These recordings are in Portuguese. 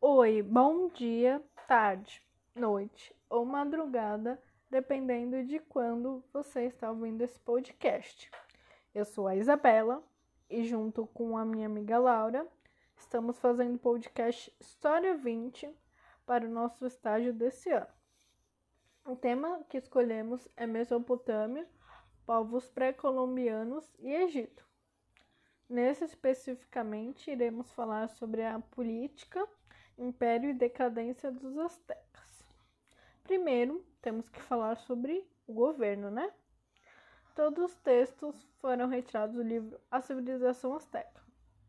Oi, bom dia, tarde, noite ou madrugada, dependendo de quando você está ouvindo esse podcast. Eu sou a Isabela e, junto com a minha amiga Laura, estamos fazendo o podcast História 20 para o nosso estágio desse ano. O tema que escolhemos é Mesopotâmia, povos pré-colombianos e Egito. Nesse especificamente, iremos falar sobre a política, império e decadência dos astecas. Primeiro, temos que falar sobre o governo, né? Todos os textos foram retirados do livro A Civilização Azteca,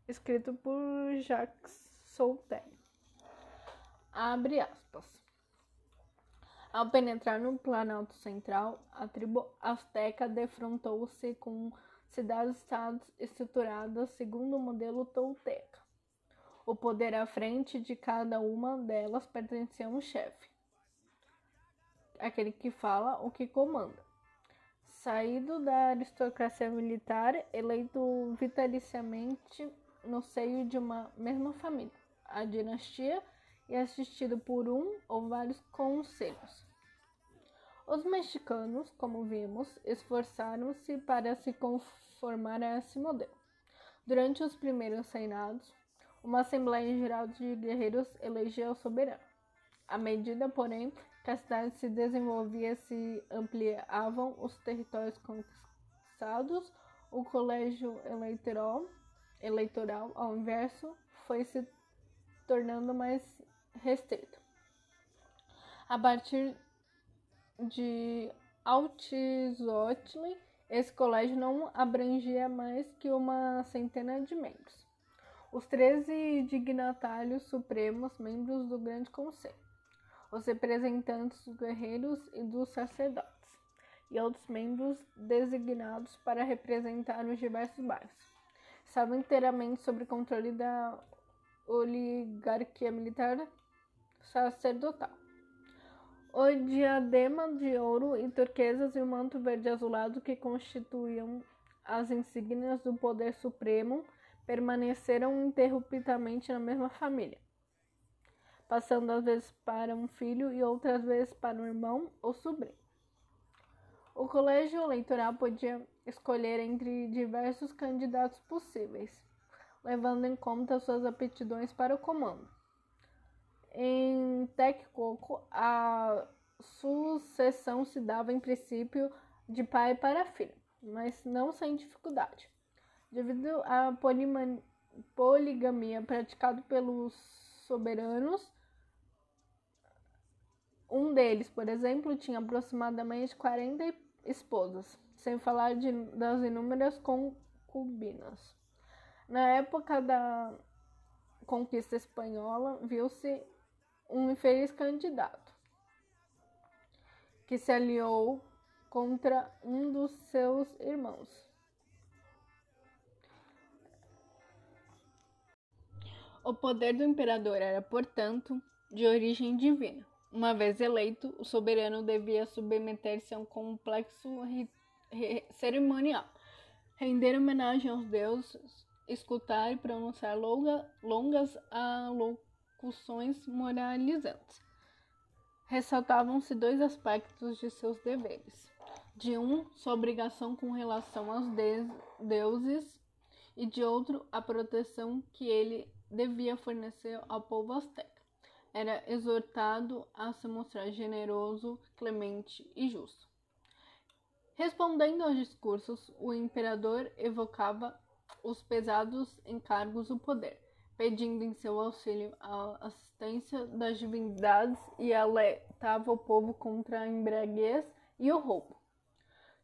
escrito por Jacques Soltaire. Abre aspas. Ao penetrar no Planalto Central, a tribo azteca defrontou-se com cidades-estados estruturadas segundo o modelo tolteca. O poder à frente de cada uma delas pertencia a um chefe, aquele que fala o que comanda. Saído da aristocracia militar, eleito vitaliciamente no seio de uma mesma família, a dinastia, e assistido por um ou vários conselhos. Os mexicanos, como vimos, esforçaram-se para se conformar a esse modelo. Durante os primeiros reinados, uma Assembleia Geral de Guerreiros elegeu o soberano. À medida, porém, que a cidade se desenvolvia e se ampliavam os territórios conquistados, o colégio eleitoral, eleitoral, ao inverso, foi se tornando mais restrito. A partir de Altizotli, esse colégio não abrangia mais que uma centena de membros. Os 13 dignatários supremos, membros do Grande Conselho, os representantes dos guerreiros e dos sacerdotes, e outros membros designados para representar os diversos bairros, estavam inteiramente sob controle da oligarquia militar sacerdotal. O diadema de ouro e turquesas e o manto verde azulado que constituíam as insígnias do poder supremo permaneceram interruptamente na mesma família, passando às vezes para um filho e outras vezes para um irmão ou sobrinho. O colégio eleitoral podia escolher entre diversos candidatos possíveis, levando em conta suas aptidões para o comando. Em Texcoco, a sucessão se dava em princípio de pai para filho, mas não sem dificuldade. Devido à poligamia praticada pelos soberanos, um deles, por exemplo, tinha aproximadamente 40 esposas, sem falar de, das inúmeras concubinas. Na época da conquista espanhola, viu-se um infeliz candidato que se aliou contra um dos seus irmãos. O poder do imperador era, portanto, de origem divina. Uma vez eleito, o soberano devia submeter-se a um complexo cerimonial, render homenagem aos deuses, escutar e pronunciar longa, longas alocuções moralizantes. Ressaltavam-se dois aspectos de seus deveres: de um, sua obrigação com relação aos de deuses, e de outro, a proteção que ele devia fornecer ao povo azteca. Era exortado a se mostrar generoso, clemente e justo. Respondendo aos discursos, o imperador evocava os pesados encargos do poder pedindo em seu auxílio a assistência das divindades e alertava o povo contra a embriaguez e o roubo.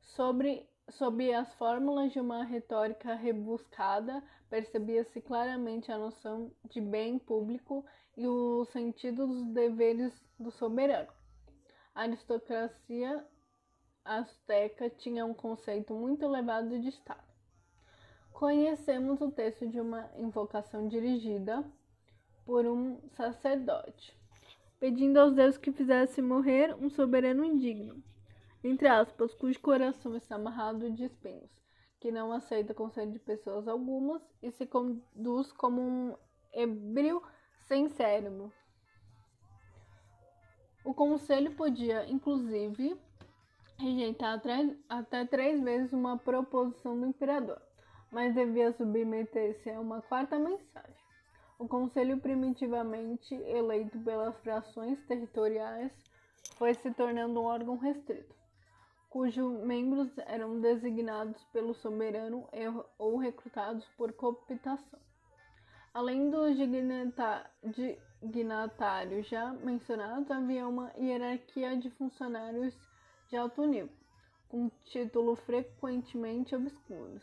Sobre, sob as fórmulas de uma retórica rebuscada, percebia-se claramente a noção de bem público e o sentido dos deveres do soberano. A aristocracia azteca tinha um conceito muito elevado de Estado conhecemos o texto de uma invocação dirigida por um sacerdote, pedindo aos deuses que fizesse morrer um soberano indigno, entre aspas, cujo coração está amarrado de espinhos, que não aceita conselho de pessoas algumas e se conduz como um ébrio sem cérebro. O conselho podia, inclusive, rejeitar até três vezes uma proposição do imperador, mas devia submeter-se a uma quarta mensagem. O conselho, primitivamente eleito pelas frações territoriais, foi se tornando um órgão restrito, cujos membros eram designados pelo soberano ou recrutados por cooptação. Além dos dignatários já mencionados, havia uma hierarquia de funcionários de alto nível, com títulos frequentemente obscuros,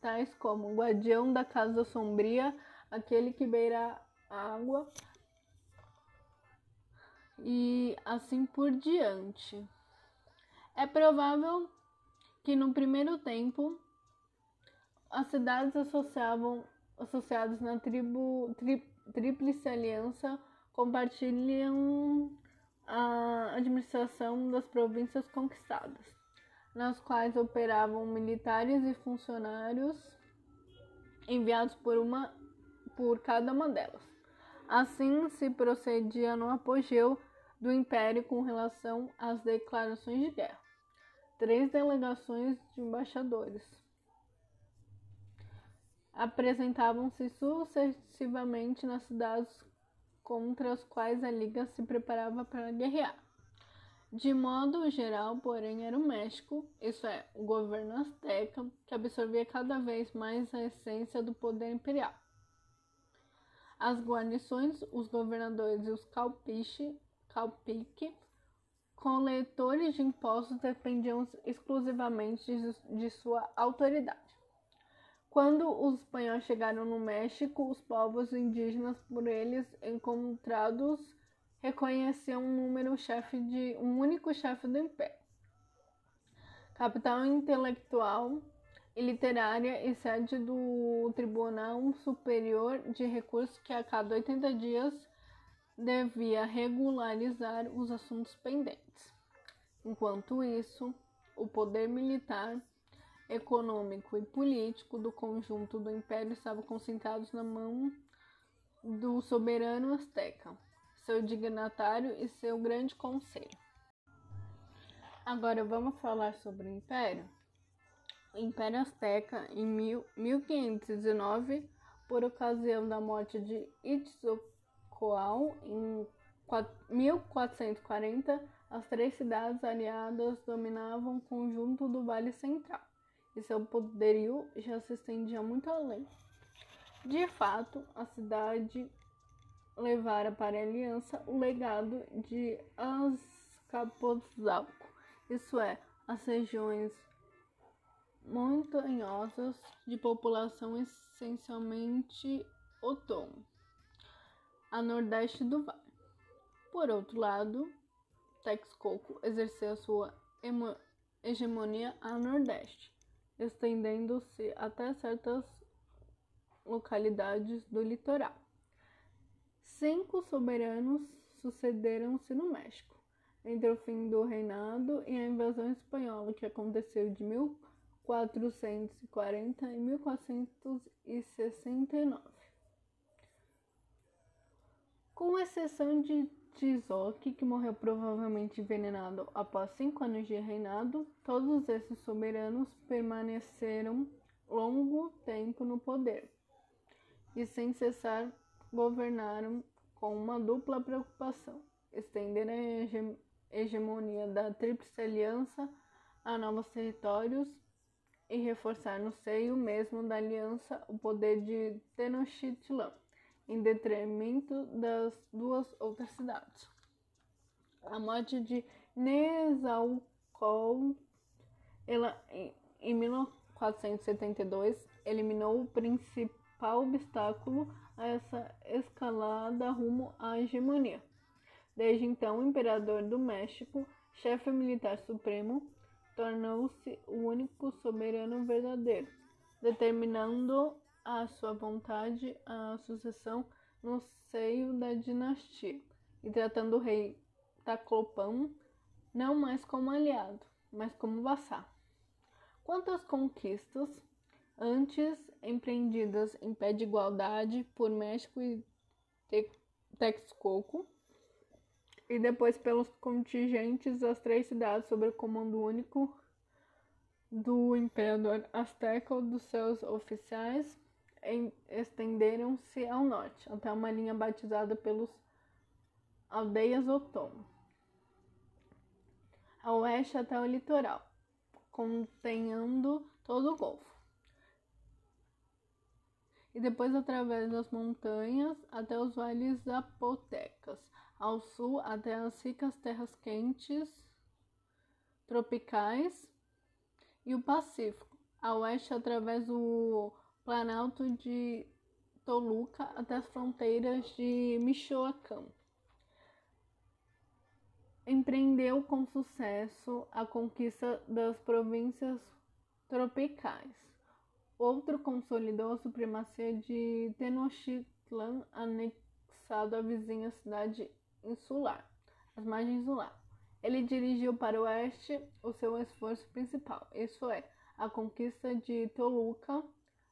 tais como guardião da casa sombria, aquele que beira a água, e assim por diante. É provável que no primeiro tempo as cidades associavam, associadas na tribo tri, Tríplice Aliança compartilham a administração das províncias conquistadas, nas quais operavam militares e funcionários enviados por uma por cada uma delas. Assim se procedia no apogeu do Império com relação às declarações de guerra. Três delegações de embaixadores apresentavam-se sucessivamente nas cidades contra as quais a Liga se preparava para guerrear. De modo geral, porém, era o México, isso é, o governo azteca, que absorvia cada vez mais a essência do poder imperial. As guarnições, os governadores e os calpiche, calpique, coletores de impostos dependiam exclusivamente de, sua autoridade. Quando os espanhóis chegaram no México, os povos indígenas por eles encontrados reconheciam um número chefe de um único chefe do império. Capital intelectual e literária e sede do Tribunal Superior de Recursos que a cada 80 dias devia regularizar os assuntos pendentes. Enquanto isso, o poder militar, econômico e político do conjunto do império estavam concentrados na mão do soberano azteca, seu dignatário e seu grande conselho. Agora vamos falar sobre o império. O Império Azteca, em 1519, por ocasião da morte de Itzcoatl, Coal, em 1440, as três cidades aliadas dominavam o conjunto do Vale Central e seu poderio já se estendia muito além. De fato, a cidade levara para a aliança o legado de Azcapotzalco, isso é, as regiões montanhosas de população essencialmente otom a nordeste do vale. Por outro lado, Texcoco exerceu sua hegemonia a nordeste, estendendo-se até certas localidades do litoral. Cinco soberanos sucederam-se no México, entre o fim do reinado e a invasão espanhola, que aconteceu de 1440 e 1469. Com exceção de Tizoc, que morreu provavelmente envenenado após cinco anos de reinado, todos esses soberanos permaneceram longo tempo no poder. E sem cessar governaram com uma dupla preocupação: estender a hegemonia da Tríplice Aliança a novos territórios e reforçar no seio mesmo da aliança o poder de Tenochtitlan em detrimento das duas outras cidades. A morte de Nezahualcóyotl em 1472 eliminou o principal obstáculo a essa escalada rumo à hegemonia. Desde então, o imperador do México, chefe militar supremo, tornou-se o único soberano verdadeiro, determinando à sua vontade a sucessão no seio da dinastia e tratando o rei Taclopão não mais como aliado, mas como vassal. Quanto às conquistas, antes empreendidas em pé de igualdade por México e Texcoco e depois pelos contingentes das três cidades sob o comando único do imperador azteca dos seus oficiais estenderam-se ao norte, até uma linha batizada pelos aldeias Otomo. A oeste até o litoral, contenhando todo o Golfo. E depois através das montanhas até os vales zapotecas, ao sul até as ricas terras quentes tropicais e o Pacífico, a oeste através do Planalto de Toluca até as fronteiras de Michoacán. Empreendeu com sucesso a conquista das províncias tropicais. Outro consolidou a supremacia de Tenochtitlan, anexado à vizinha cidade insular, as margens do lago. Ele dirigiu para o oeste o seu esforço principal, isso é, a conquista de Toluca,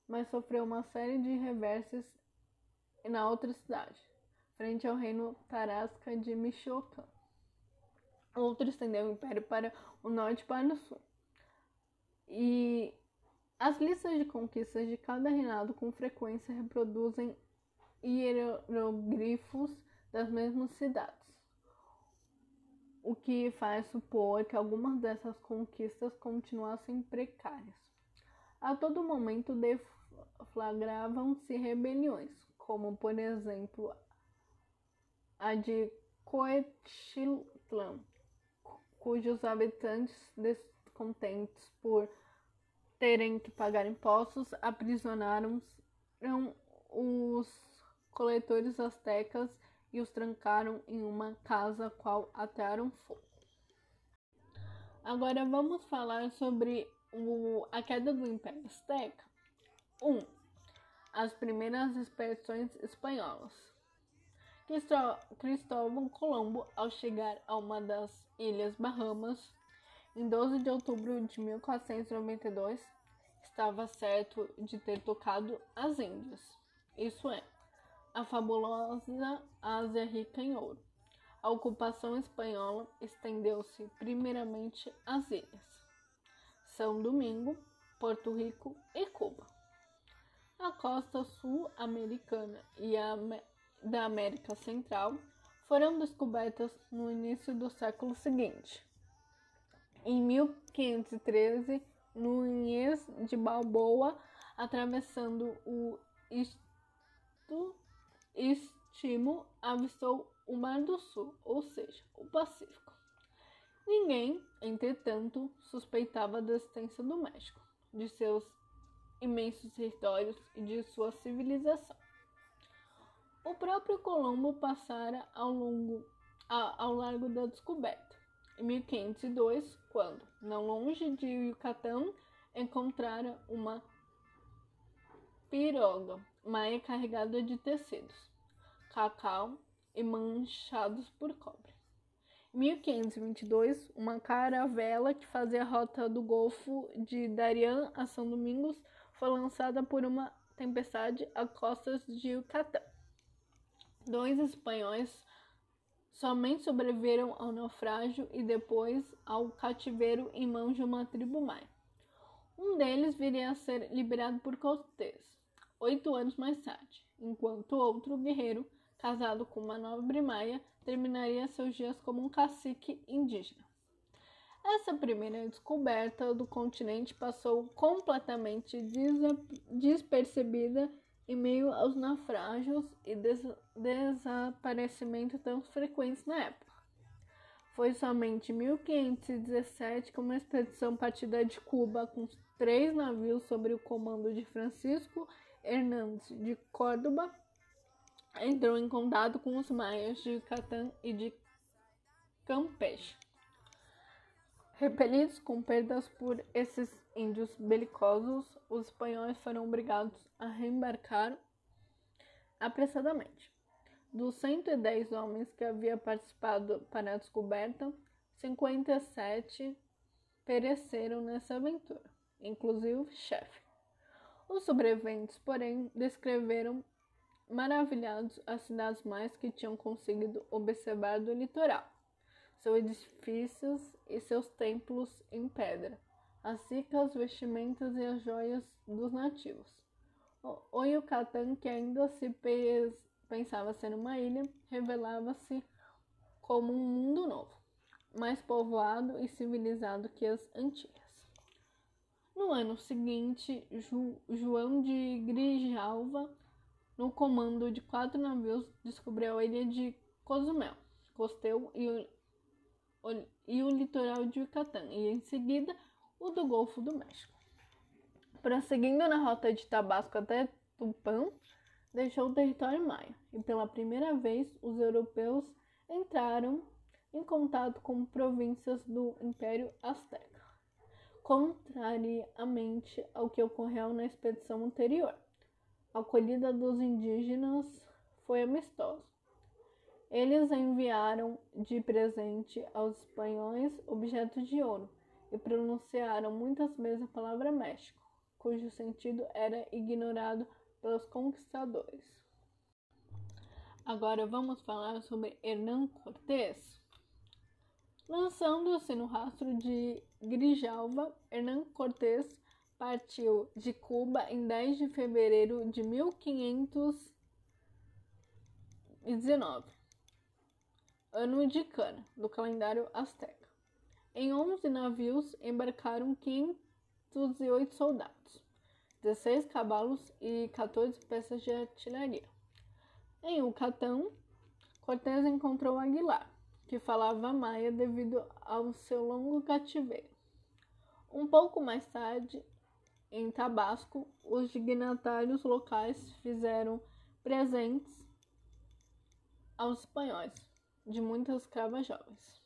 mas sofreu uma série de reverses na outra cidade, frente ao reino Tarasca de Michoacán. Outro estendeu o império para o norte e para o sul. E as listas de conquistas de cada reinado com frequência reproduzem hieroglifos das mesmas cidades o que faz supor que algumas dessas conquistas continuassem precárias. A todo momento deflagravam-se rebeliões, como por exemplo a de Coetitlan, cujos habitantes, descontentes por terem que pagar impostos, aprisionaram os coletores astecas e os trancaram em uma casa qual atearam fogo. Agora vamos falar sobre o, a queda do Império Azteca. 1. Um, as primeiras expedições espanholas. Cristóvão Colombo, ao chegar a uma das Ilhas Bahamas, em 12 de outubro de 1492, estava certo de ter tocado as Índias, isso é, a fabulosa Ásia rica em ouro. A ocupação espanhola estendeu-se primeiramente às ilhas São Domingo, Porto Rico e Cuba. A costa sul-americana e a da América Central foram descobertas no início do século seguinte. Em 1513, Nunes de Balboa, atravessando o Isto Estimo avistou o Mar do Sul, ou seja, o Pacífico. Ninguém, entretanto, suspeitava da existência do México, de seus imensos territórios e de sua civilização. O próprio Colombo passara ao, longo, a, ao largo da descoberta, em 1502, quando, não longe de Yucatán, encontrara uma piroga maia carregada de tecidos, cacau e manchados por cobre. Em 1522, uma caravela que fazia a rota do Golfo de Darien a São Domingos foi lançada por uma tempestade a costas de Yucatán. Dois espanhóis somente sobreviveram ao naufrágio e depois ao cativeiro em mãos de uma tribo maia. Um deles viria a ser liberado por Cortés oito anos mais tarde, enquanto outro guerreiro, casado com uma nobre maia, terminaria seus dias como um cacique indígena. Essa primeira descoberta do continente passou completamente despercebida em meio aos naufrágios e des desaparecimentos tão frequentes na época. Foi somente em 1517 que uma expedição partida de Cuba com três navios sob o comando de Francisco Hernandes de Córdoba entrou em contato com os maias de Yucatán e de Campeche. Repelidos com perdas por esses índios belicosos, os espanhóis foram obrigados a reembarcar apressadamente. Dos 110 homens que haviam participado para a descoberta, 57 pereceram nessa aventura, inclusive o chefe. Os sobreviventes, porém, descreveram maravilhados as cidades mais que tinham conseguido observar do litoral, seus edifícios e seus templos em pedra, as ricas vestimentas e as joias dos nativos. O Yucatán, que ainda se pensava ser uma ilha, revelava-se como um mundo novo, mais povoado e civilizado que as antigas. No ano seguinte, Ju, João de Grijalva, no comando de quatro navios, descobriu a ilha de Cozumel, Costeu e e o litoral de Yucatán, e em seguida o do Golfo do México. Prosseguindo na rota de Tabasco até Tupã, deixou o território maia, e pela primeira vez os europeus entraram em contato com províncias do Império Azteca contrariamente ao que ocorreu na expedição anterior. A acolhida dos indígenas foi amistosa. Eles enviaram de presente aos espanhóis objetos de ouro e pronunciaram muitas vezes a palavra México, cujo sentido era ignorado pelos conquistadores. Agora vamos falar sobre Hernán Cortés. Lançando-se no rastro de Grijalva, Hernán Cortés partiu de Cuba em 10 de fevereiro de 1519, ano de Cana, do calendário azteca. Em 11 navios embarcaram 508 soldados, 16 cavalos e 14 peças de artilharia. Em Yucatán, Cortés encontrou Aguilar, que falava maia devido ao seu longo cativeiro. Um pouco mais tarde, em Tabasco, os dignatários locais fizeram presentes aos espanhóis de muitas escravas jovens.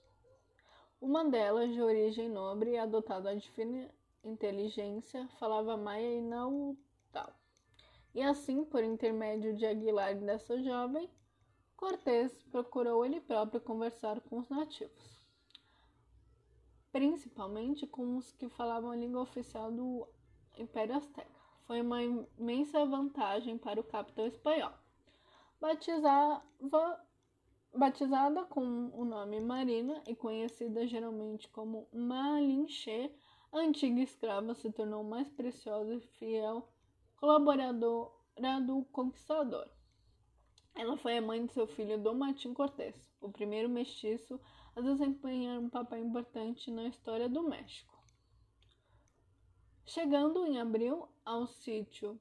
Uma delas, de origem nobre e adotada de fina inteligência, falava maia e nautal. E assim, por intermédio de Aguilar e dessa jovem, Cortés procurou ele próprio conversar com os nativos, principalmente com os que falavam a língua oficial do Império Azteca. Foi uma imensa vantagem para o capitão espanhol. Batizava, batizada com o nome Marina e conhecida geralmente como Malinche, a antiga escrava se tornou mais preciosa e fiel colaboradora do conquistador. Ela foi a mãe de seu filho Dom Martim Cortés, o primeiro mestiço a desempenhar um papel importante na história do México. Chegando em abril ao sítio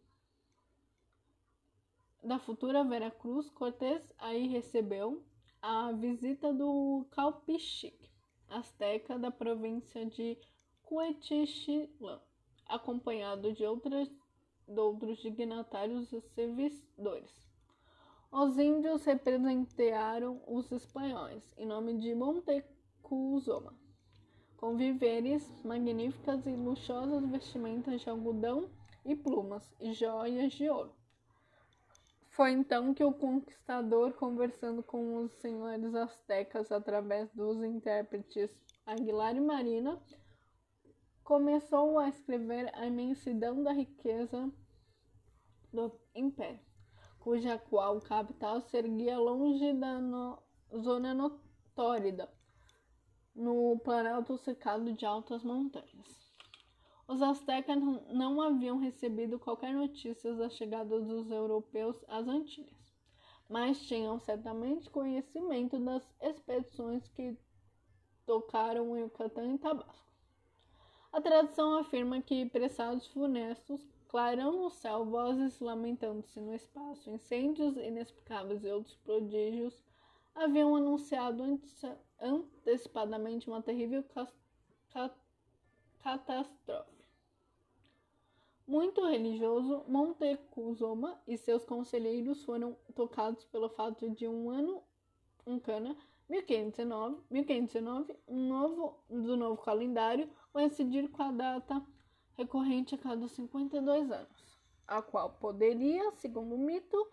da futura Veracruz, Cortés aí recebeu a visita do Calpichique, asteca da província de Cuetichilã, acompanhado de, outras, de outros dignatários e servidores. Os índios representearam os espanhóis em nome de Montezuma, com viveres magníficas e luxuosas vestimentas de algodão e plumas e joias de ouro. Foi então que o conquistador, conversando com os senhores astecas através dos intérpretes Aguilar e Marina, começou a escrever a imensidão da riqueza do império cuja qual capital se erguia longe da no, zona notórida, no planalto cercado de altas montanhas. Os astecas não haviam recebido qualquer notícia da chegada dos europeus às Antilhas, mas tinham certamente conhecimento das expedições que tocaram o Yucatán e Tabasco. A tradição afirma que pressados funestos clarão no céu, vozes lamentando-se no espaço, incêndios inexplicáveis e outros prodígios haviam anunciado antecipadamente uma terrível catástrofe. Muito religioso, Montezuma e seus conselheiros foram tocados pelo fato de um ano, um cana, 1519, 1519 um novo, do novo calendário coincidir com a data recorrente a cada 52 anos, a qual poderia, segundo o mito,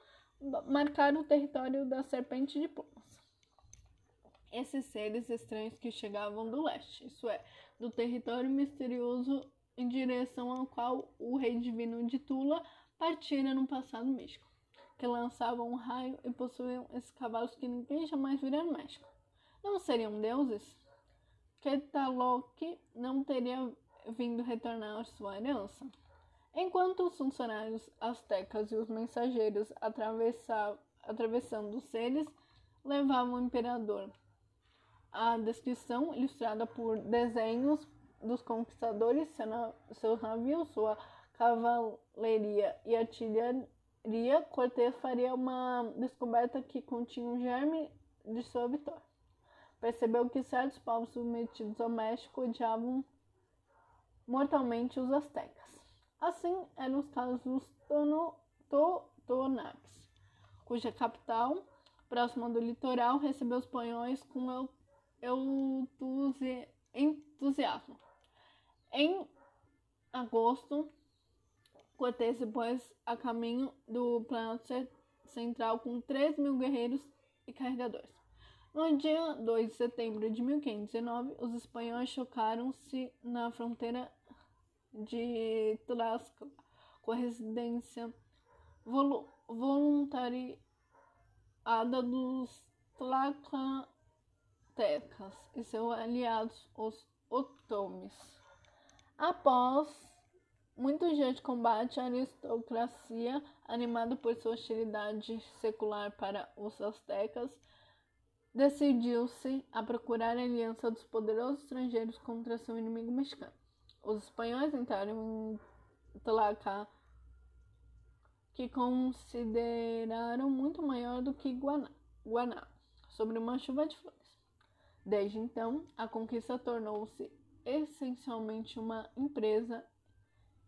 marcar o território da serpente de plumas. Esses seres estranhos que chegavam do leste, isso é, do território misterioso em direção ao qual o rei divino de Tula partira no passado místico. que lançavam um raio e possuíam esses cavalos que ninguém jamais viria no México. Não seriam deuses? Quetzalcoatl não teria vindo retornar à sua herança? Enquanto os funcionários astecas e os mensageiros atravessando os seres levavam o imperador. A descrição, ilustrada por desenhos dos conquistadores, seus navios, sua cavalaria e artilharia, Cortés faria uma descoberta que continha um germe de sua vitória. Percebeu que certos povos submetidos ao México odiavam mortalmente os astecas. Assim eram os casos dos Totonaques, cuja capital, próxima do litoral, recebeu os espanhóis com entusiasmo. Em agosto, Cortés se pôs a caminho do planeta central com 3 mil guerreiros e carregadores. No dia 2 de setembro de 1519, os espanhóis chocaram-se na fronteira de Tlaxcala com a residência voluntariada dos Tlacatecas e seus aliados, os Otomes. Após muitos dias de combate, a aristocracia, animada por sua hostilidade secular para os astecas, decidiu-se a procurar a aliança dos poderosos estrangeiros contra seu inimigo mexicano. Os espanhóis entraram em Tlaca, que consideraram muito maior do que Guaná, Guaná, sobre uma chuva de flores. Desde então, a conquista tornou-se essencialmente uma empresa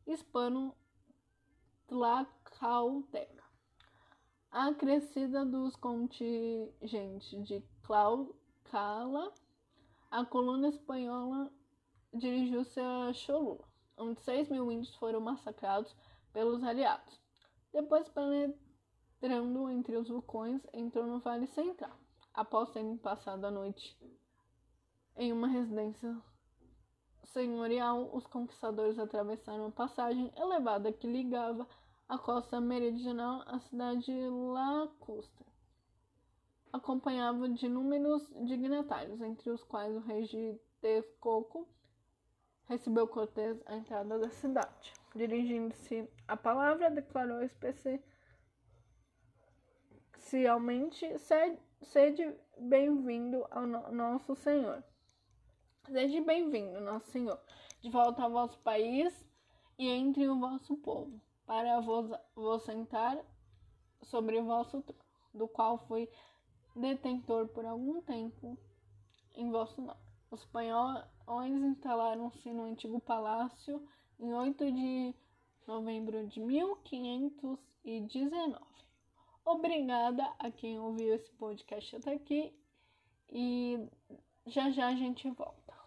hispano-tlacalteca. A crescida dos contingentes de Cala, a coluna espanhola dirigiu-se a Cholula, onde 6 mil índios foram massacrados pelos aliados. Depois, penetrando entre os vulcões, entrou no Vale Central. Após terem passado a noite em uma residência senhorial, os conquistadores atravessaram a passagem elevada que ligava a costa meridional à cidade de Lacusta. Acompanhava de inúmeros dignatários, entre os quais o rei de Texcoco, recebeu Cortés a entrada da cidade. Dirigindo-se à palavra, declarou especialmente: Sede bem-vindo ao no nosso Senhor. Sede bem-vindo, nosso Senhor, de volta ao vosso país e entre o vosso povo, para vos, vos sentar sobre o vosso trono, do qual fui detentor por algum tempo em vosso nome. Os espanhóis instalaram-se no antigo palácio em 8 de novembro de 1519. Obrigada a quem ouviu esse podcast até aqui e já já a gente volta.